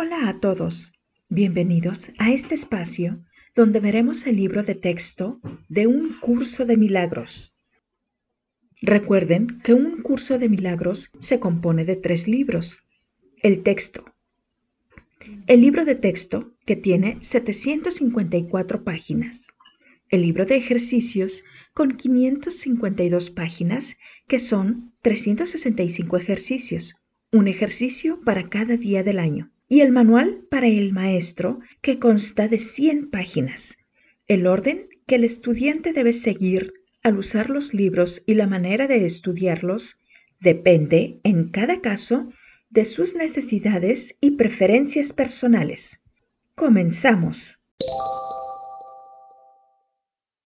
Hola a todos, bienvenidos a este espacio donde veremos el libro de texto de un curso de milagros. Recuerden que un curso de milagros se compone de tres libros. El texto. El libro de texto, que tiene 754 páginas. El libro de ejercicios, con 552 páginas, que son 365 ejercicios, un ejercicio para cada día del año. Y el manual para el maestro, que consta de 100 páginas. El orden que el estudiante debe seguir al usar los libros y la manera de estudiarlos depende, en cada caso, de sus necesidades y preferencias personales. Comenzamos.